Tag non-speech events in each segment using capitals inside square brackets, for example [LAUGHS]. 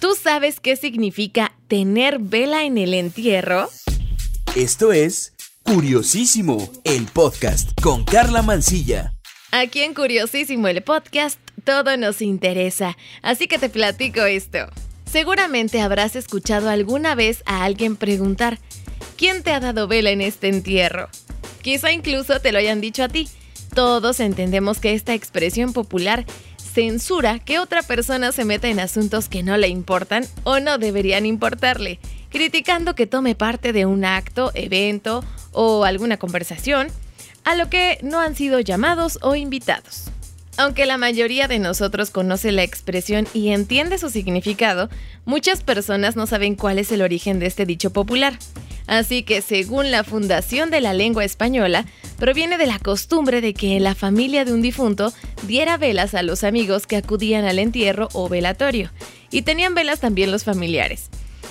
¿Tú sabes qué significa tener vela en el entierro? Esto es Curiosísimo, el podcast con Carla Mancilla. Aquí en Curiosísimo, el podcast, todo nos interesa, así que te platico esto. Seguramente habrás escuchado alguna vez a alguien preguntar, ¿quién te ha dado vela en este entierro? Quizá incluso te lo hayan dicho a ti. Todos entendemos que esta expresión popular censura que otra persona se meta en asuntos que no le importan o no deberían importarle, criticando que tome parte de un acto, evento o alguna conversación a lo que no han sido llamados o invitados. Aunque la mayoría de nosotros conoce la expresión y entiende su significado, muchas personas no saben cuál es el origen de este dicho popular. Así que según la Fundación de la Lengua Española, proviene de la costumbre de que la familia de un difunto diera velas a los amigos que acudían al entierro o velatorio, y tenían velas también los familiares.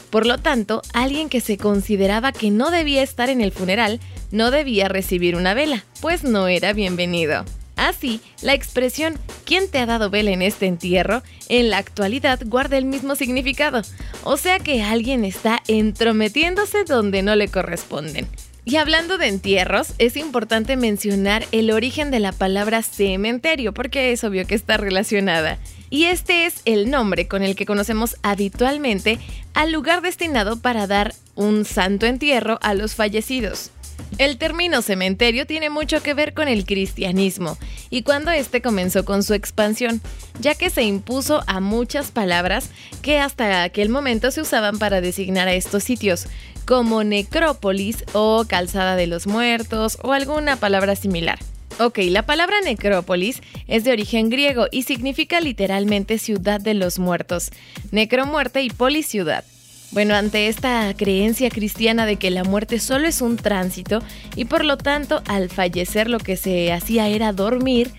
Por lo tanto, alguien que se consideraba que no debía estar en el funeral no debía recibir una vela, pues no era bienvenido. Así, la expresión ¿quién te ha dado vela en este entierro? en la actualidad guarda el mismo significado, o sea que alguien está entrometiéndose donde no le corresponden. Y hablando de entierros, es importante mencionar el origen de la palabra cementerio, porque es obvio que está relacionada. Y este es el nombre con el que conocemos habitualmente al lugar destinado para dar un santo entierro a los fallecidos. El término cementerio tiene mucho que ver con el cristianismo y cuando este comenzó con su expansión, ya que se impuso a muchas palabras que hasta aquel momento se usaban para designar a estos sitios, como necrópolis o calzada de los muertos o alguna palabra similar. Ok, la palabra necrópolis es de origen griego y significa literalmente ciudad de los muertos, necromuerte y polis ciudad. Bueno, ante esta creencia cristiana de que la muerte solo es un tránsito y por lo tanto al fallecer lo que se hacía era dormir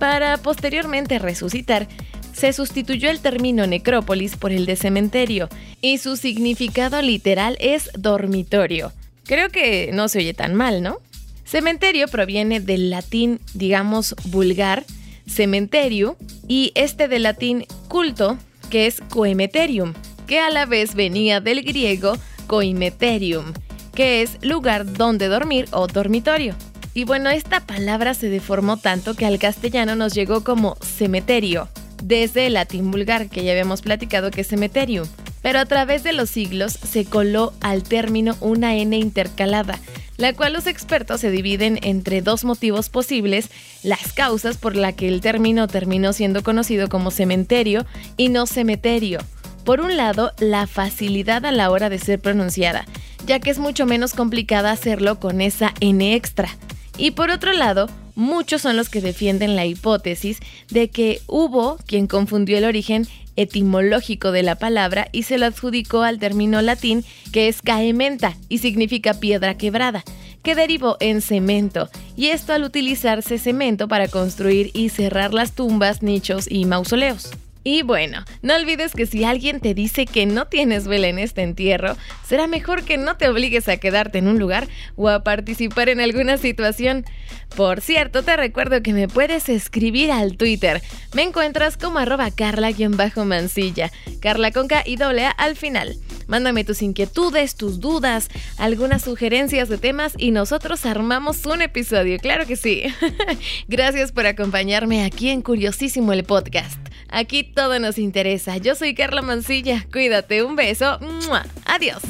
para posteriormente resucitar, se sustituyó el término necrópolis por el de cementerio y su significado literal es dormitorio. Creo que no se oye tan mal, ¿no? Cementerio proviene del latín, digamos, vulgar, cementerio, y este del latín culto, que es coemeterium, que a la vez venía del griego coimeterium, que es lugar donde dormir o dormitorio. Y bueno, esta palabra se deformó tanto que al castellano nos llegó como cementerio, desde el latín vulgar, que ya habíamos platicado que es cementerium. Pero a través de los siglos se coló al término una N intercalada, la cual los expertos se dividen entre dos motivos posibles, las causas por la que el término terminó siendo conocido como cementerio y no cementerio. Por un lado, la facilidad a la hora de ser pronunciada, ya que es mucho menos complicada hacerlo con esa N extra. Y por otro lado, muchos son los que defienden la hipótesis de que hubo quien confundió el origen etimológico de la palabra y se lo adjudicó al término latín que es caementa y significa piedra quebrada, que derivó en cemento, y esto al utilizarse cemento para construir y cerrar las tumbas, nichos y mausoleos. Y bueno, no olvides que si alguien te dice que no tienes vela en este entierro, será mejor que no te obligues a quedarte en un lugar o a participar en alguna situación. Por cierto, te recuerdo que me puedes escribir al Twitter. Me encuentras como arroba carla-mancilla, carla con y doble A al final. Mándame tus inquietudes, tus dudas, algunas sugerencias de temas y nosotros armamos un episodio, claro que sí. [LAUGHS] Gracias por acompañarme aquí en Curiosísimo el podcast. Aquí todo nos interesa. Yo soy Carla Mancilla. Cuídate, un beso. Adiós.